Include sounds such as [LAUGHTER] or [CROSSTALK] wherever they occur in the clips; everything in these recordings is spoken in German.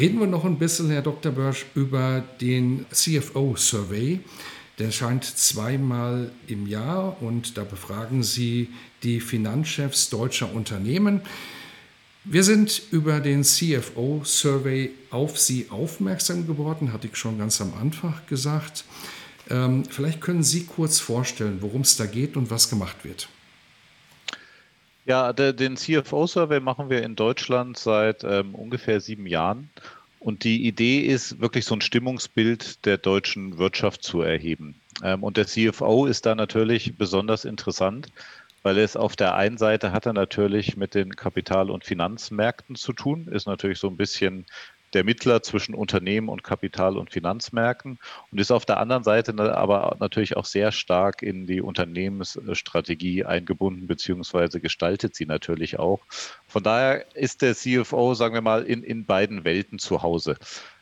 Reden wir noch ein bisschen, Herr Dr. Börsch, über den CFO-Survey. Der scheint zweimal im Jahr und da befragen Sie die Finanzchefs deutscher Unternehmen. Wir sind über den CFO-Survey auf Sie aufmerksam geworden, hatte ich schon ganz am Anfang gesagt. Ähm, vielleicht können Sie kurz vorstellen, worum es da geht und was gemacht wird. Ja, den CFO-Survey machen wir in Deutschland seit ähm, ungefähr sieben Jahren. Und die Idee ist, wirklich so ein Stimmungsbild der deutschen Wirtschaft zu erheben. Ähm, und der CFO ist da natürlich besonders interessant, weil es auf der einen Seite hat er natürlich mit den Kapital- und Finanzmärkten zu tun, ist natürlich so ein bisschen der Mittler zwischen Unternehmen und Kapital- und Finanzmärkten und ist auf der anderen Seite aber natürlich auch sehr stark in die Unternehmensstrategie eingebunden, beziehungsweise gestaltet sie natürlich auch. Von daher ist der CFO, sagen wir mal, in, in beiden Welten zu Hause.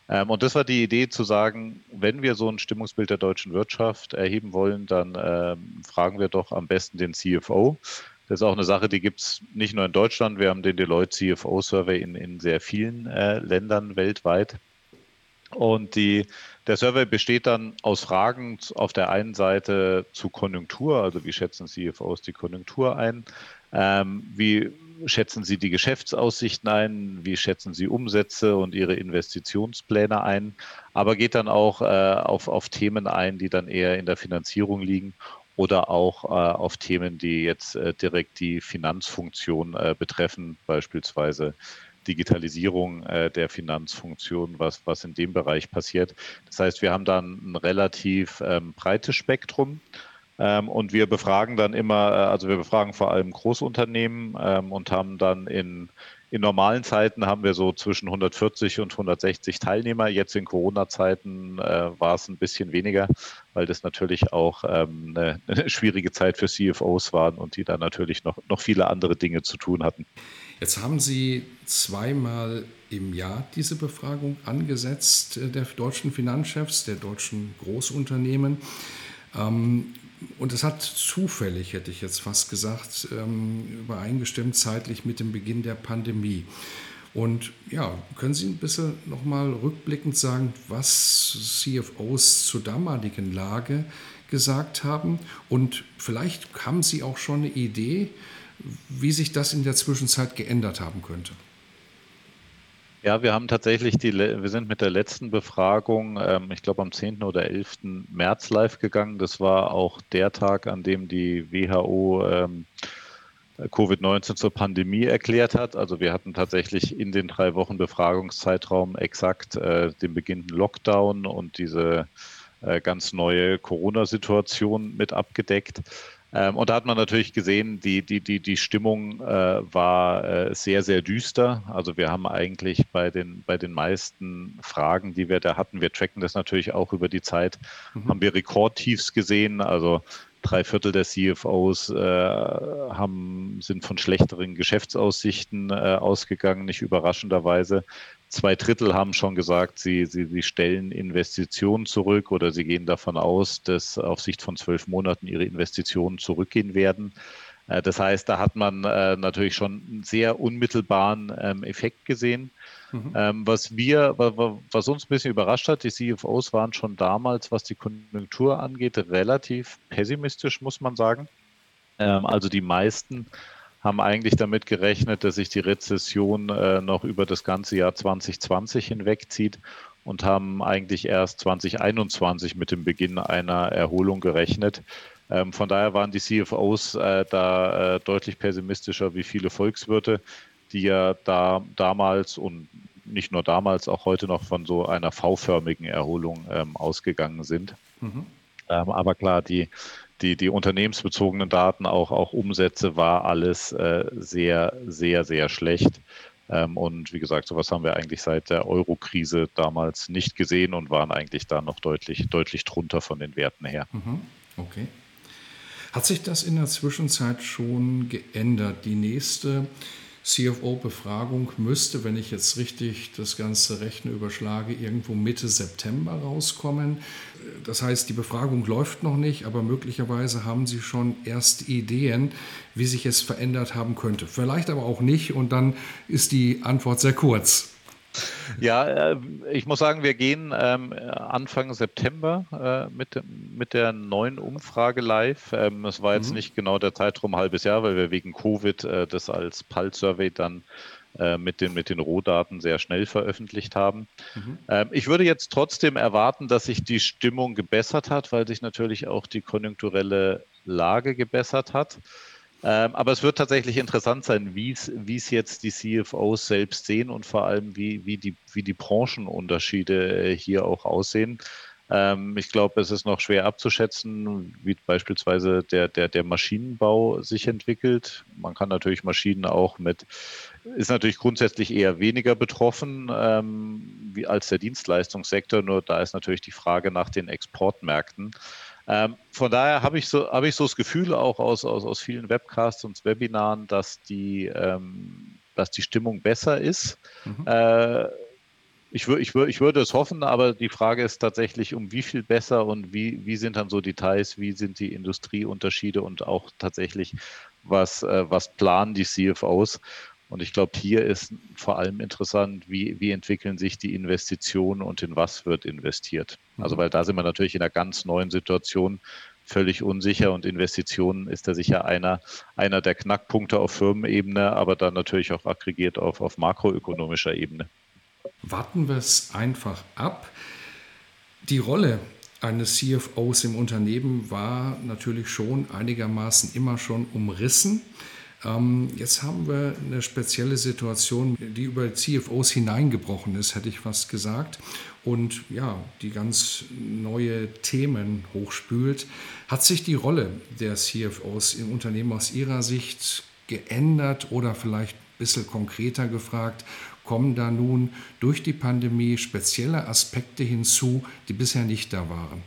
Ähm, und das war die Idee zu sagen, wenn wir so ein Stimmungsbild der deutschen Wirtschaft erheben wollen, dann ähm, fragen wir doch am besten den CFO. Das ist auch eine Sache, die gibt es nicht nur in Deutschland. Wir haben den Deloitte CFO Survey in, in sehr vielen äh, Ländern weltweit. Und die, der Survey besteht dann aus Fragen auf der einen Seite zu Konjunktur, also wie schätzen CFOs die Konjunktur ein? Ähm, wie schätzen Sie die Geschäftsaussichten ein? Wie schätzen Sie Umsätze und Ihre Investitionspläne ein? Aber geht dann auch äh, auf, auf Themen ein, die dann eher in der Finanzierung liegen oder auch äh, auf Themen, die jetzt äh, direkt die Finanzfunktion äh, betreffen, beispielsweise Digitalisierung äh, der Finanzfunktion, was, was in dem Bereich passiert. Das heißt, wir haben dann ein relativ ähm, breites Spektrum. Ähm, und wir befragen dann immer, äh, also wir befragen vor allem Großunternehmen ähm, und haben dann in in normalen Zeiten haben wir so zwischen 140 und 160 Teilnehmer. Jetzt in Corona-Zeiten äh, war es ein bisschen weniger, weil das natürlich auch ähm, eine, eine, schwierige Zeit für CFOs waren und die dann natürlich noch, noch viele andere Dinge zu tun hatten. Jetzt haben Sie zweimal im Jahr diese Befragung angesetzt äh, der deutschen Finanzchefs, der deutschen Großunternehmen. Ähm, und es hat zufällig, hätte ich jetzt fast gesagt, ähm, übereingestimmt zeitlich mit dem Beginn der Pandemie. Und ja, können Sie ein bisschen nochmal rückblickend sagen, was CFOs zur damaligen Lage gesagt haben? Und vielleicht haben Sie auch schon eine Idee, wie sich das in der Zwischenzeit geändert haben könnte. Ja, wir haben tatsächlich die, wir sind mit der letzten Befragung, ähm, ich glaube am 10. oder 11. März live gegangen. Das war auch der Tag, an dem die WHO ähm, Covid-19 zur Pandemie erklärt hat. Also wir hatten tatsächlich in den drei Wochen Befragungszeitraum exakt äh, den beginnenden Lockdown und diese äh, ganz neue Corona-Situation mit abgedeckt. Ähm, und da hat man natürlich gesehen, die, die, die, die Stimmung äh, war äh, sehr, sehr düster. Also wir haben eigentlich bei den, bei den meisten Fragen, die wir da hatten, wir tracken das natürlich auch über die Zeit, mhm. haben wir Rekordtiefs gesehen. Also drei Viertel der CFOs äh, haben, sind von schlechteren Geschäftsaussichten äh, ausgegangen, nicht überraschenderweise. Zwei Drittel haben schon gesagt, sie, sie, sie stellen Investitionen zurück oder sie gehen davon aus, dass auf Sicht von zwölf Monaten ihre Investitionen zurückgehen werden. Äh, das heißt, da hat man äh, natürlich schon einen sehr unmittelbaren ähm, Effekt gesehen. Mhm. Ähm, was wir, was uns ein bisschen überrascht hat, die CFOs waren schon damals, was die Konjunktur angeht, relativ pessimistisch, muss man sagen. Ähm, also die meisten haben eigentlich damit gerechnet, dass sich die Rezession äh, noch über das ganze Jahr 2020 hinwegzieht und haben eigentlich erst 2021 mit dem Beginn einer Erholung gerechnet. Ähm, von daher waren die CFOs äh, da äh, deutlich pessimistischer wie viele Volkswirte, die ja da damals und nicht nur damals, auch heute noch von so einer V-förmigen Erholung ähm, ausgegangen sind. Mhm. Ähm, aber klar, die, die, die unternehmensbezogenen Daten, auch, auch Umsätze, war alles äh, sehr, sehr, sehr schlecht. Ähm, und wie gesagt, sowas haben wir eigentlich seit der Euro-Krise damals nicht gesehen und waren eigentlich da noch deutlich, deutlich drunter von den Werten her. Mhm. Okay. Hat sich das in der Zwischenzeit schon geändert? Die nächste CFO-Befragung müsste, wenn ich jetzt richtig das ganze Rechnen überschlage, irgendwo Mitte September rauskommen. Das heißt, die Befragung läuft noch nicht, aber möglicherweise haben Sie schon erste Ideen, wie sich es verändert haben könnte. Vielleicht aber auch nicht und dann ist die Antwort sehr kurz. Ja, äh, ich muss sagen, wir gehen ähm, Anfang September äh, mit, mit der neuen Umfrage live. Ähm, es war jetzt mhm. nicht genau der Zeitraum halbes Jahr, weil wir wegen Covid äh, das als Pulse-Survey dann mit den, mit den Rohdaten sehr schnell veröffentlicht haben. Mhm. Ähm, ich würde jetzt trotzdem erwarten, dass sich die Stimmung gebessert hat, weil sich natürlich auch die konjunkturelle Lage gebessert hat. Ähm, aber es wird tatsächlich interessant sein, wie es jetzt die CFOs selbst sehen und vor allem, wie, wie, die, wie die Branchenunterschiede äh, hier auch aussehen. Ähm, ich glaube, es ist noch schwer abzuschätzen, wie beispielsweise der, der, der Maschinenbau sich entwickelt. Man kann natürlich Maschinen auch mit, ist natürlich grundsätzlich eher weniger betroffen ähm, wie als der Dienstleistungssektor, nur da ist natürlich die Frage nach den Exportmärkten. Ähm, von daher habe ich, so, hab ich so das Gefühl auch aus, aus, aus vielen Webcasts und Webinaren, dass die, ähm, dass die Stimmung besser ist. Mhm. Äh, ich, ich, ich würde es hoffen, aber die Frage ist tatsächlich, um wie viel besser und wie, wie sind dann so Details, wie sind die Industrieunterschiede und auch tatsächlich, was, äh, was planen die CFOs? Und ich glaube, hier ist vor allem interessant, wie, wie entwickeln sich die Investitionen und in was wird investiert. Also mhm. weil da sind wir natürlich in einer ganz neuen Situation, völlig unsicher und Investitionen ist da sicher einer, einer der Knackpunkte auf Firmenebene, aber dann natürlich auch aggregiert auf, auf makroökonomischer Ebene. Warten wir es einfach ab. Die Rolle eines CFOs im Unternehmen war natürlich schon einigermaßen immer schon umrissen. Ähm, jetzt haben wir eine spezielle Situation, die über CFOs hineingebrochen ist, hätte ich fast gesagt, und ja, die ganz neue Themen hochspült. Hat sich die Rolle der CFOs im Unternehmen aus Ihrer Sicht geändert oder vielleicht ein bisschen konkreter gefragt, kommen da nun durch die Pandemie spezielle Aspekte hinzu, die bisher nicht da waren?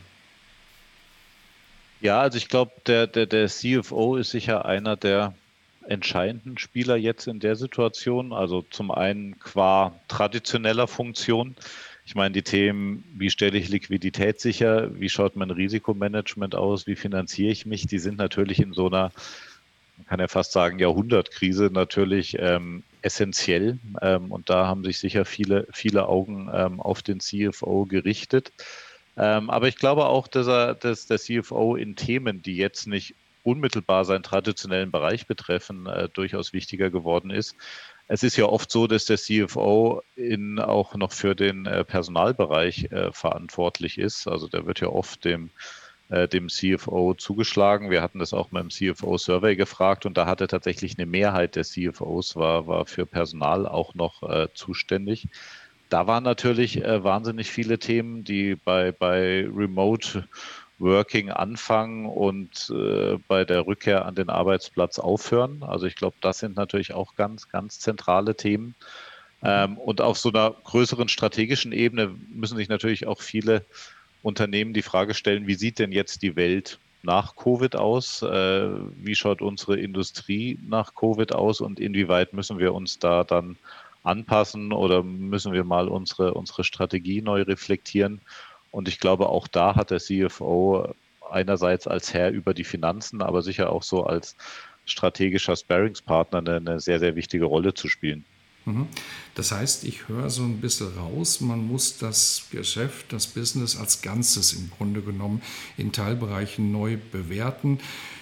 Ja, also ich glaube, der, der, der CFO ist sicher einer der entscheidenden Spieler jetzt in der Situation. Also zum einen qua traditioneller Funktion. Ich meine, die Themen, wie stelle ich Liquidität sicher, wie schaut mein Risikomanagement aus, wie finanziere ich mich, die sind natürlich in so einer, man kann ja fast sagen, Jahrhundertkrise natürlich ähm, essentiell. Ähm, und da haben sich sicher viele, viele Augen ähm, auf den CFO gerichtet. Ähm, aber ich glaube auch, dass, er, dass der CFO in Themen, die jetzt nicht unmittelbar seinen traditionellen Bereich betreffen, äh, durchaus wichtiger geworden ist. Es ist ja oft so, dass der CFO in, auch noch für den äh, Personalbereich äh, verantwortlich ist. Also der wird ja oft dem, äh, dem CFO zugeschlagen. Wir hatten das auch beim CFO-Survey gefragt und da hatte tatsächlich eine Mehrheit der CFOs war, war für Personal auch noch äh, zuständig. Da waren natürlich äh, wahnsinnig viele Themen, die bei, bei Remote Working anfangen und äh, bei der Rückkehr an den Arbeitsplatz aufhören. Also ich glaube, das sind natürlich auch ganz, ganz zentrale Themen. Ähm, und auf so einer größeren strategischen Ebene müssen sich natürlich auch viele Unternehmen die Frage stellen, wie sieht denn jetzt die Welt nach Covid aus? Äh, wie schaut unsere Industrie nach Covid aus und inwieweit müssen wir uns da dann anpassen oder müssen wir mal unsere, unsere Strategie neu reflektieren? Und ich glaube, auch da hat der CFO einerseits als Herr über die Finanzen, aber sicher auch so als strategischer Sparringspartner eine, eine sehr, sehr wichtige Rolle zu spielen. Mhm. Das heißt, ich höre so ein bisschen raus, man muss das Geschäft, das Business als Ganzes im Grunde genommen in Teilbereichen neu bewerten.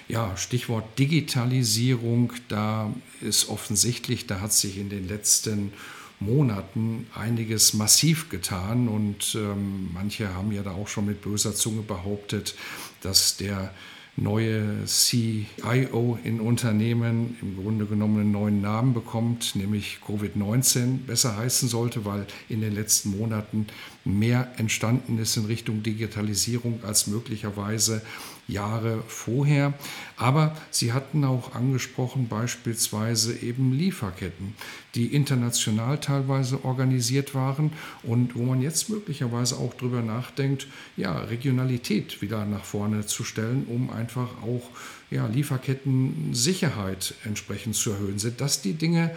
Ja, Stichwort Digitalisierung, da ist offensichtlich, da hat sich in den letzten Monaten einiges massiv getan und ähm, manche haben ja da auch schon mit böser Zunge behauptet, dass der neue CIO in Unternehmen im Grunde genommen einen neuen Namen bekommt, nämlich Covid-19 besser heißen sollte, weil in den letzten Monaten mehr entstanden ist in Richtung Digitalisierung als möglicherweise Jahre vorher. Aber Sie hatten auch angesprochen beispielsweise eben Lieferketten, die international teilweise organisiert waren und wo man jetzt möglicherweise auch darüber nachdenkt, ja, Regionalität wieder nach vorne zu stellen, um einfach auch ja, Lieferketten-Sicherheit entsprechend zu erhöhen. Sind das die Dinge,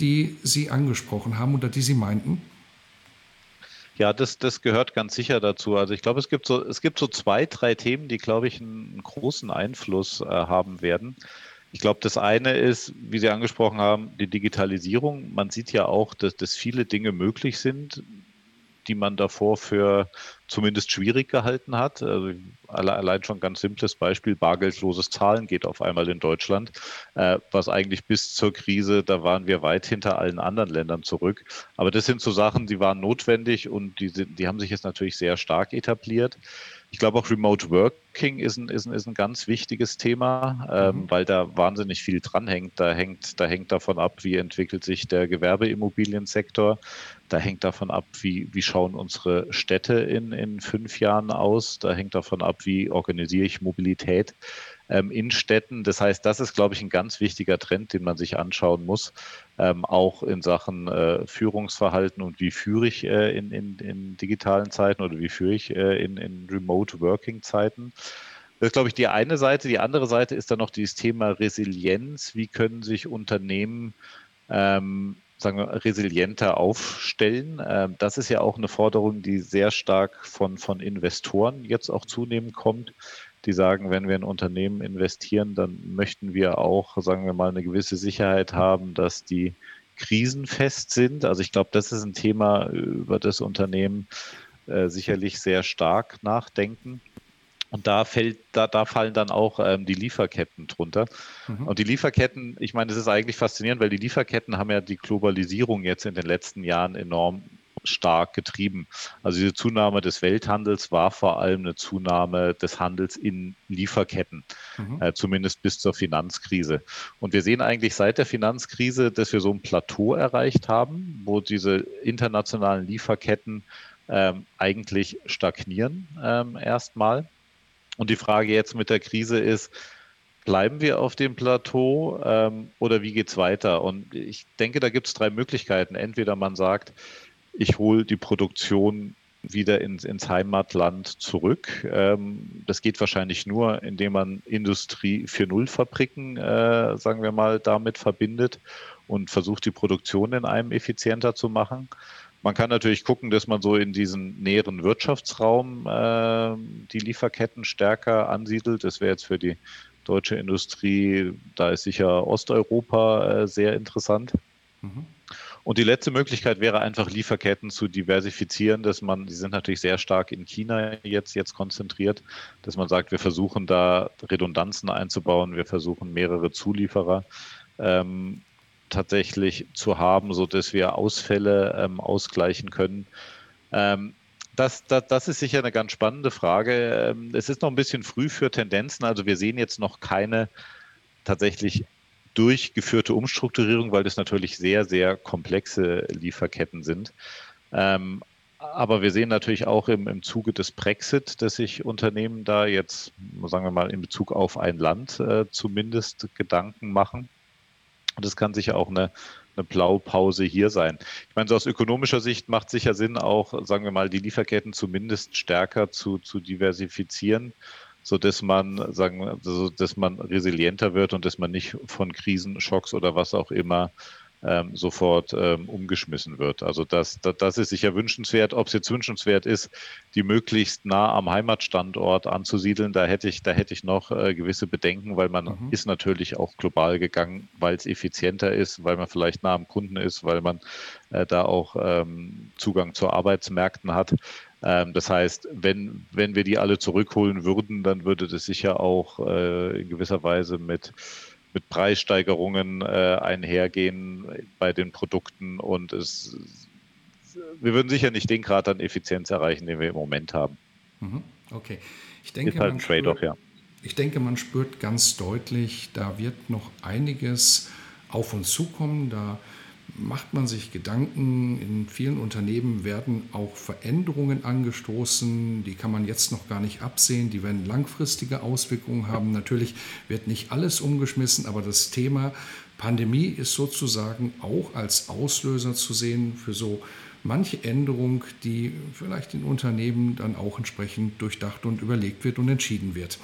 die Sie angesprochen haben oder die Sie meinten? Ja, das, das gehört ganz sicher dazu. Also ich glaube, es gibt so, es gibt so zwei, drei Themen, die, glaube ich, einen großen Einfluss äh, haben werden. Ich glaube, das eine ist, wie Sie angesprochen haben, die Digitalisierung. Man sieht ja auch, dass, dass viele Dinge möglich sind, die man davor für zumindest schwierig gehalten hat. Also allein schon ganz simples Beispiel, bargeldloses Zahlen geht auf einmal in Deutschland, äh, was eigentlich bis zur Krise, da waren wir weit hinter allen anderen Ländern zurück. Aber das sind so Sachen, die waren notwendig und die, sind, die haben sich jetzt natürlich sehr stark etabliert. Ich glaube auch Remote Working ist ein, ist ein, ist ein ganz wichtiges Thema, ähm, mhm. weil da wahnsinnig viel dranhängt. Da hängt, da hängt davon ab, wie entwickelt sich der Gewerbeimmobiliensektor. Da hängt davon ab, wie, wie schauen unsere Städte in, in fünf Jahren aus. Da hängt davon ab, wie organisiere ich Mobilität ähm, in Städten. Das heißt, das ist, glaube ich, ein ganz wichtiger Trend, den man sich anschauen muss, ähm, auch in Sachen äh, Führungsverhalten und wie führe ich äh, in, in, in, digitalen Zeiten oder wie führe ich äh, in, in Remote-Working-Zeiten. Das ist, glaube ich, die eine Seite. Die andere Seite ist dann noch dieses Thema Resilienz. Wie können sich Unternehmen ähm, sagen wir, resilienter aufstellen. Ähm, das ist ja auch eine Forderung, die sehr stark von, von Investoren jetzt auch zunehmend kommt die sagen, wenn wir in Unternehmen investieren, dann möchten wir auch, sagen wir mal, eine gewisse Sicherheit haben, dass die krisenfest sind. Also ich glaube, das ist ein Thema, über das Unternehmen äh, sicherlich sehr stark nachdenken. Und da fällt, da, da fallen dann auch ähm, die Lieferketten drunter. Mhm. Und die Lieferketten, ich meine, es ist eigentlich faszinierend, weil die Lieferketten haben ja die Globalisierung jetzt in den letzten Jahren enorm stark getrieben. Also diese Zunahme des Welthandels war vor allem eine Zunahme des Handels in Lieferketten, mhm. äh, zumindest bis zur Finanzkrise. Und wir sehen eigentlich seit der Finanzkrise, dass wir so ein Plateau erreicht haben, wo diese internationalen Lieferketten ähm, eigentlich stagnieren ähm, erstmal. Und die Frage jetzt mit der Krise ist, bleiben wir auf dem Plateau ähm, oder wie geht es weiter? Und ich denke, da gibt es drei Möglichkeiten. Entweder man sagt, ich hole die Produktion wieder ins, ins Heimatland zurück. Ähm, das geht wahrscheinlich nur, indem man Industrie 4.0 Fabriken, äh, sagen wir mal, damit verbindet und versucht, die Produktion in einem effizienter zu machen. Man kann natürlich gucken, dass man so in diesen näheren Wirtschaftsraum äh, die Lieferketten stärker ansiedelt. Das wäre jetzt für die deutsche Industrie, da ist sicher Osteuropa äh, sehr interessant. Mhm. Und die letzte Möglichkeit wäre einfach Lieferketten zu diversifizieren, dass man, die sind natürlich sehr stark in China jetzt, jetzt konzentriert, dass man sagt, wir versuchen da Redundanzen einzubauen, wir versuchen mehrere Zulieferer ähm, tatsächlich zu haben, sodass wir Ausfälle ähm, ausgleichen können. Ähm, das, das, das, ist sicher eine ganz spannende Frage. Ähm, es ist noch ein bisschen früh für Tendenzen. Also wir sehen jetzt noch keine tatsächlich durchgeführte Umstrukturierung, weil das natürlich sehr, sehr komplexe Lieferketten sind. Ähm, aber wir sehen natürlich auch im, im Zuge des Brexit, dass sich Unternehmen da jetzt, sagen wir mal, in Bezug auf ein Land äh, zumindest Gedanken machen. Und es kann sicher auch eine, eine Blaupause hier sein. Ich meine, so aus ökonomischer Sicht macht sicher Sinn, auch, sagen wir mal, die Lieferketten zumindest stärker zu, zu diversifizieren so dass man sagen, also, dass man resilienter wird und dass man nicht von Krisenschocks oder was auch immer ähm, sofort ähm, umgeschmissen wird. Also das, das, das, ist sicher wünschenswert. Ob es jetzt wünschenswert ist, die möglichst nah am Heimatstandort anzusiedeln, da hätte ich, da hätte ich noch äh, gewisse Bedenken, weil man mhm. ist natürlich auch global gegangen, weil es effizienter ist, weil man vielleicht nah am Kunden ist, weil man äh, da auch ähm, Zugang zu Arbeitsmärkten hat. Ähm, das heißt, wenn, wenn wir die alle zurückholen würden, dann würde das sicher auch äh, in gewisser Weise mit, mit Preissteigerungen äh, einhergehen bei den Produkten und es, wir würden sicher nicht den Grad an Effizienz erreichen, den wir im Moment haben. Mhm. Okay. Ich denke, Ist halt ein Trade-off, ja. Ich denke, man spürt ganz deutlich, da wird noch einiges auf uns zukommen. Da macht man sich Gedanken. In vielen Unternehmen werden auch Veränderungen angestoßen, die kann man jetzt noch gar nicht absehen, die werden langfristige Auswirkungen haben. Natürlich wird nicht alles umgeschmissen, aber das Thema Pandemie ist sozusagen auch als Auslöser zu sehen für so manche Änderung, die vielleicht in Unternehmen dann auch entsprechend durchdacht und überlegt wird und entschieden wird.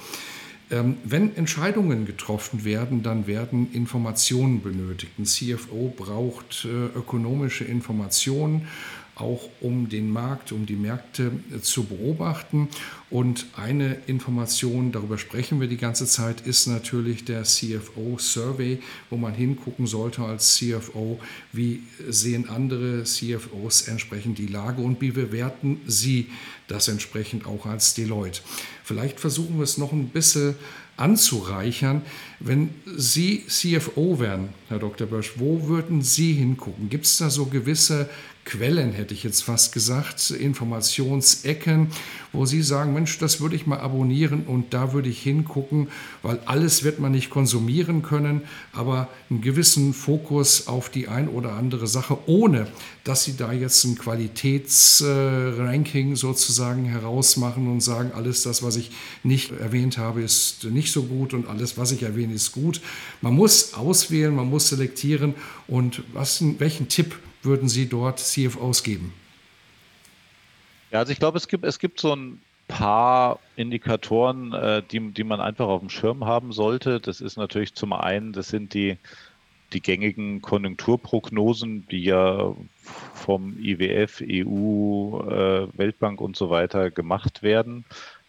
Ähm, wenn Entscheidungen getroffen werden, dann werden Informationen benötigt. Ein CFO braucht äh, ökonomische Informationen auch um den Markt, um die Märkte äh, zu beobachten. Und eine Information, darüber sprechen wir die ganze Zeit, ist natürlich der CFO-Survey, wo man hingucken sollte als CFO, wie sehen andere CFOs entsprechend die Lage und wie bewerten sie das entsprechend auch als Deloitte. Vielleicht versuchen wir es noch ein bisschen anzureichern. Wenn Sie CFO wären, Herr Dr. Bösch, wo würden Sie hingucken? Gibt es da so gewisse Quellen, hätte ich jetzt fast gesagt, Informationsecken, wo Sie sagen, Mensch, das würde ich mal abonnieren und da würde ich hingucken, weil alles wird man nicht konsumieren können, aber einen gewissen Fokus auf die ein oder andere Sache, ohne dass Sie da jetzt ein Qualitätsranking sozusagen herausmachen und sagen, alles das, was ich nicht erwähnt habe, ist nicht so gut und alles, was ich erwähne, ist gut. Man muss auswählen, man muss selektieren und was, welchen Tipp würden Sie dort CFOs geben? Ja, also ich glaube, es gibt, es gibt so ein paar Indikatoren, äh, die, die man einfach auf dem Schirm haben sollte. Das ist natürlich zum einen, das sind die, die gängigen Konjunkturprognosen, die ja vom IWF, EU, äh, Weltbank und so weiter gemacht werden.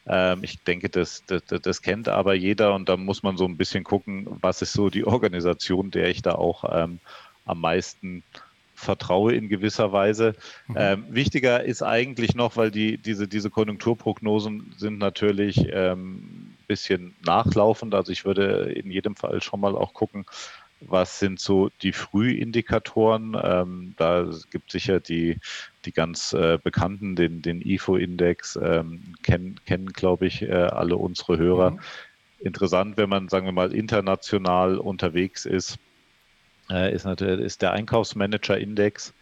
Ähm, ich denke, das, das, das, kennt aber jeder und da muss man so ein bisschen gucken, was ist so die Organisation, der ich da auch ähm, am meisten vertraue in gewisser Weise. Mhm. Ähm, wichtiger ist eigentlich noch, weil die, diese, diese Konjunkturprognosen sind natürlich ein ähm, bisschen nachlaufend. Also ich würde in jedem Fall schon mal auch gucken, was sind so die Frühindikatoren. Ähm, da gibt es sicher die, die ganz äh, bekannten, den, den IFO-Index, ähm, kennen, kennen glaube ich, äh, alle unsere Hörer. Mhm. Interessant, wenn man, sagen wir mal, international unterwegs ist äh, ist, natürlich, ist der Einkaufsmanager-Index.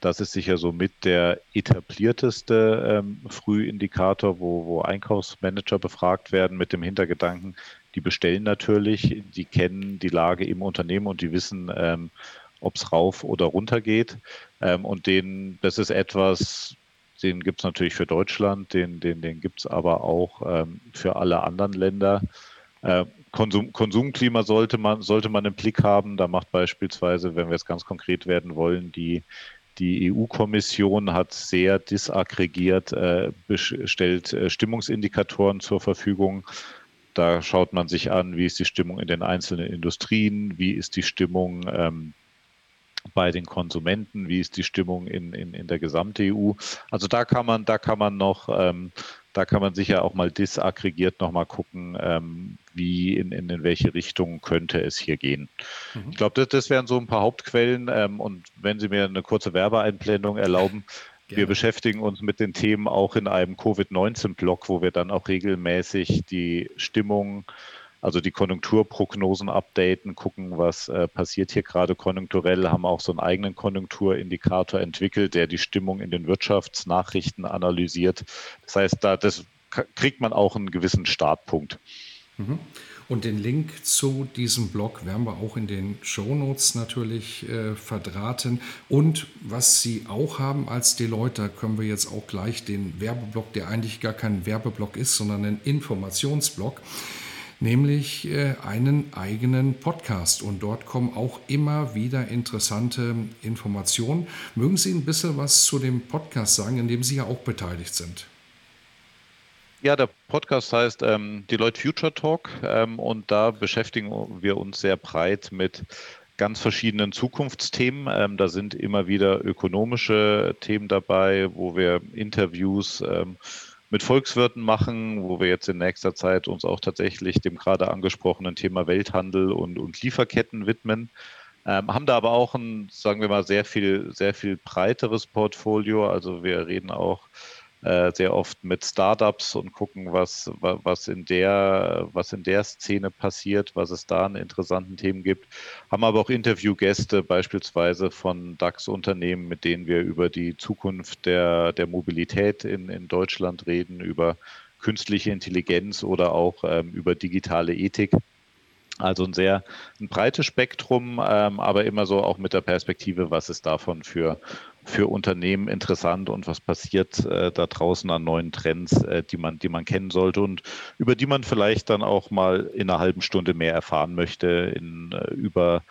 Das ist sicher somit der etablierteste ähm, Frühindikator, wo, wo Einkaufsmanager befragt werden mit dem Hintergedanken, die bestellen natürlich, die kennen die Lage im Unternehmen und die wissen, ähm, ob es rauf oder runter geht. Ähm, und den, das ist etwas, den gibt es natürlich für Deutschland, den, den, den gibt es aber auch ähm, für alle anderen Länder. Äh, Konsum, Konsumklima sollte man, sollte man im Blick haben. Da macht beispielsweise, wenn wir jetzt ganz konkret werden wollen, die, die EU-Kommission hat sehr disaggregiert, äh, stellt äh, Stimmungsindikatoren zur Verfügung. Da schaut man sich an, wie ist die Stimmung in den einzelnen Industrien, wie ist die Stimmung ähm, bei den Konsumenten, wie ist die Stimmung in, in, in der gesamten EU. Also da kann man, da kann man noch ähm, da kann man sicher auch mal disaggregiert nochmal gucken, ähm, wie in, in, in welche Richtung könnte es hier gehen. Mhm. Ich glaube, das, das, wären so ein paar Hauptquellen. Ähm, und wenn Sie mir eine kurze Werbeeinblendung erlauben, wir beschäftigen uns mit den Themen auch in einem Covid-19-Blog, wo wir dann auch regelmäßig die Stimmung also die Konjunkturprognosen updaten, gucken, was äh, passiert hier gerade konjunkturell, haben auch so einen eigenen Konjunkturindikator entwickelt, der die Stimmung in den Wirtschaftsnachrichten analysiert. Das heißt, da das kriegt man auch einen gewissen Startpunkt. Mhm. Und den Link zu diesem Blog werden wir auch in den Shownotes natürlich äh, verdrahten. Und was Sie auch haben als Deloitte, da können wir jetzt auch gleich den Werbeblock, der eigentlich gar kein Werbeblock ist, sondern ein Informationsblock, nämlich äh, einen eigenen Podcast. Und dort kommen auch immer wieder interessante Informationen. Mögen Sie ein bisschen was zu dem Podcast sagen, in dem Sie ja auch beteiligt sind? Ja, der Podcast heißt ähm, Deloitte Future Talk ähm, und da beschäftigen wir uns sehr breit mit ganz verschiedenen Zukunftsthemen. Ähm, da sind immer wieder ökonomische Themen dabei, wo wir Interviews ähm, mit Volkswirten machen, wo wir jetzt in nächster Zeit uns auch tatsächlich dem gerade angesprochenen Thema Welthandel und, und Lieferketten widmen. Ähm, haben da aber auch ein, sagen wir mal, sehr viel, sehr viel breiteres Portfolio. Also wir reden auch äh, sehr oft mit Startups und gucken, was, was, in der, was in der Szene passiert, was es da an interessanten Themen gibt. Haben aber auch Interviewgäste, beispielsweise von DAX-Unternehmen, mit denen wir über die Zukunft der, der Mobilität in, in Deutschland reden, über künstliche Intelligenz oder auch ähm, über digitale Ethik. Also ein sehr ein breites Spektrum, ähm, aber immer so auch mit der Perspektive, was ist davon für, für Unternehmen interessant und was passiert äh, da draußen an neuen Trends, äh, die, man, die man kennen sollte und über die man vielleicht dann auch mal in einer halben Stunde mehr erfahren möchte, in, äh, über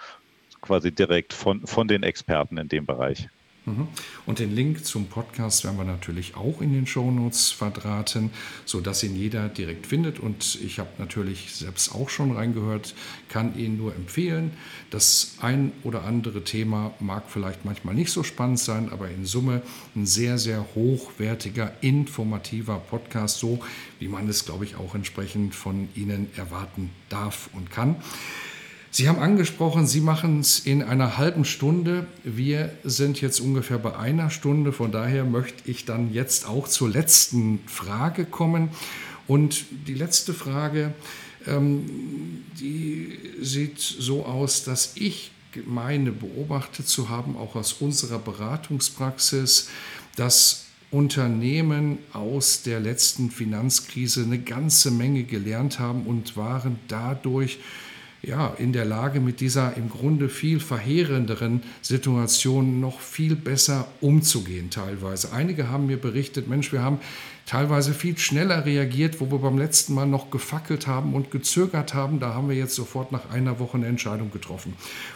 quasi direkt von, von den Experten in dem Bereich. Mhm. Und den Link zum Podcast werden wir natürlich auch in den Shownotes verdrahten, sodass ihn jeder direkt findet. Und ich habe natürlich selbst auch schon reingehört, kann ihn nur empfehlen. Das ein oder andere Thema mag vielleicht manchmal nicht so spannend sein, aber in Summe ein sehr, sehr hochwertiger, informativer Podcast, so wie man es, glaube ich, auch entsprechend von Ihnen erwarten darf und kann. Sie haben angesprochen, Sie machen es in einer halben Stunde. Wir sind jetzt ungefähr bei einer Stunde. Von daher möchte ich dann jetzt auch zur letzten Frage kommen. Und die letzte Frage, ähm, die sieht so aus, dass ich meine beobachtet zu haben, auch aus unserer Beratungspraxis, dass Unternehmen aus der letzten Finanzkrise eine ganze Menge gelernt haben und waren dadurch ja, in der Lage, mit dieser im Grunde viel verheerenderen Situation noch viel besser umzugehen teilweise. Einige haben mir berichtet, Mensch, wir haben teilweise viel schneller reagiert, wo wir beim letzten Mal noch gefackelt haben und gezögert haben. Da haben wir jetzt sofort nach einer Woche eine Entscheidung getroffen.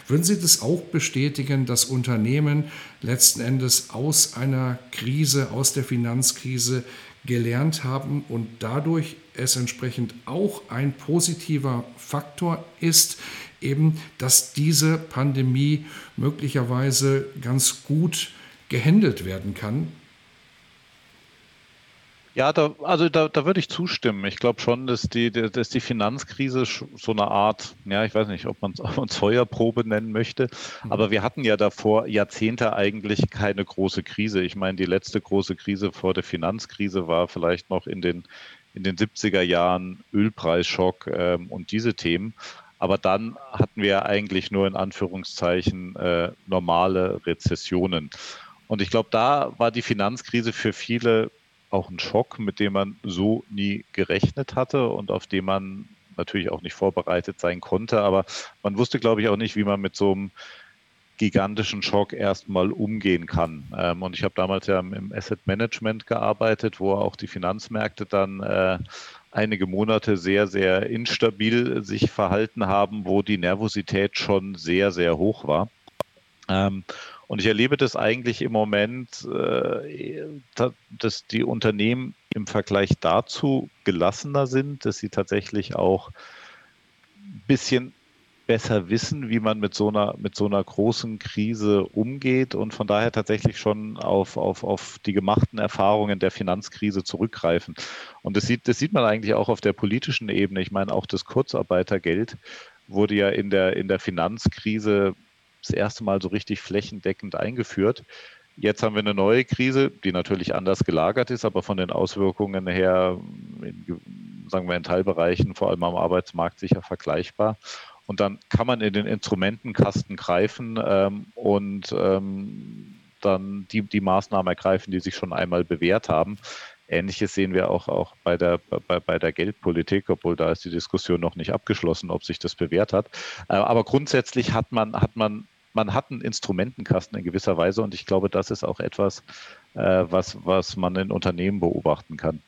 Würden Sie das auch bestätigen, dass Unternehmen letzten Endes aus einer Krise, aus der Finanzkrise gelernt haben und dadurch es entsprechend auch ein positiver Faktor ist, eben, dass diese Pandemie möglicherweise ganz gut gehandelt werden kann ja, da, also da, da würde ich zustimmen. Ich glaube schon, dass die, dass die Finanzkrise so eine Art, ja, ich weiß nicht, ob man es [LAUGHS] Feuerprobe nennen möchte, mhm. aber wir hatten ja davor Jahrzehnte eigentlich keine große Krise. Ich meine, die letzte große Krise vor der Finanzkrise war vielleicht noch in den, in den 70er Jahren Ölpreisschock ähm, und diese Themen. Aber dann hatten wir eigentlich nur in Anführungszeichen äh, normale Rezessionen. Und ich glaube, da war die Finanzkrise für viele auch ein Schock, mit dem man so nie gerechnet hatte und auf den man natürlich auch nicht vorbereitet sein konnte. Aber man wusste, glaube ich, auch nicht, wie man mit so einem gigantischen Schock erstmal umgehen kann. Ähm, und ich habe damals ja im Asset Management gearbeitet, wo auch die Finanzmärkte dann äh, einige Monate sehr, sehr instabil sich verhalten haben, wo die Nervosität schon sehr, sehr hoch war. Und ich erlebe das eigentlich im Moment, äh, dass die Unternehmen im Vergleich dazu gelassener sind, dass sie tatsächlich auch ein bisschen besser wissen, wie man mit so einer, mit so einer großen Krise umgeht und von daher tatsächlich schon auf, auf, auf die gemachten Erfahrungen der Finanzkrise zurückgreifen. Und das sieht, das sieht man eigentlich auch auf der politischen Ebene. Ich meine, auch das Kurzarbeitergeld wurde ja in der, in der Finanzkrise das erste Mal so richtig flächendeckend eingeführt. Jetzt haben wir eine neue Krise, die natürlich anders gelagert ist, aber von den Auswirkungen her, in, sagen wir in Teilbereichen, vor allem am Arbeitsmarkt sicher vergleichbar. Und dann kann man in den Instrumentenkasten greifen ähm, und ähm, dann die, die Maßnahmen ergreifen, die sich schon einmal bewährt haben. Ähnliches sehen wir auch, auch bei, der, bei, bei der Geldpolitik, obwohl da ist die Diskussion noch nicht abgeschlossen, ob sich das bewährt hat. Äh, aber grundsätzlich hat man, hat man man hat einen Instrumentenkasten in gewisser Weise und ich glaube, das ist auch etwas, äh, was, was man in Unternehmen beobachten kann.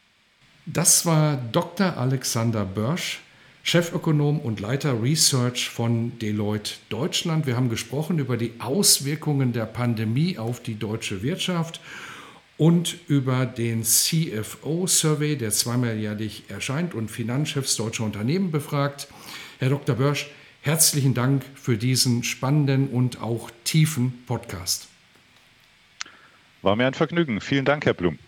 Das war Dr. Alexander Börsch, Chefökonom und Leiter Research von Deloitte Deutschland. Wir haben gesprochen über die Auswirkungen der Pandemie auf die deutsche Wirtschaft und über den CFO-Survey, der zweimal jährlich erscheint und Finanzchefs deutscher Unternehmen befragt. Herr Dr. Börsch, Herzlichen Dank für diesen spannenden und auch tiefen Podcast. War mir ein Vergnügen. Vielen Dank, Herr Blum.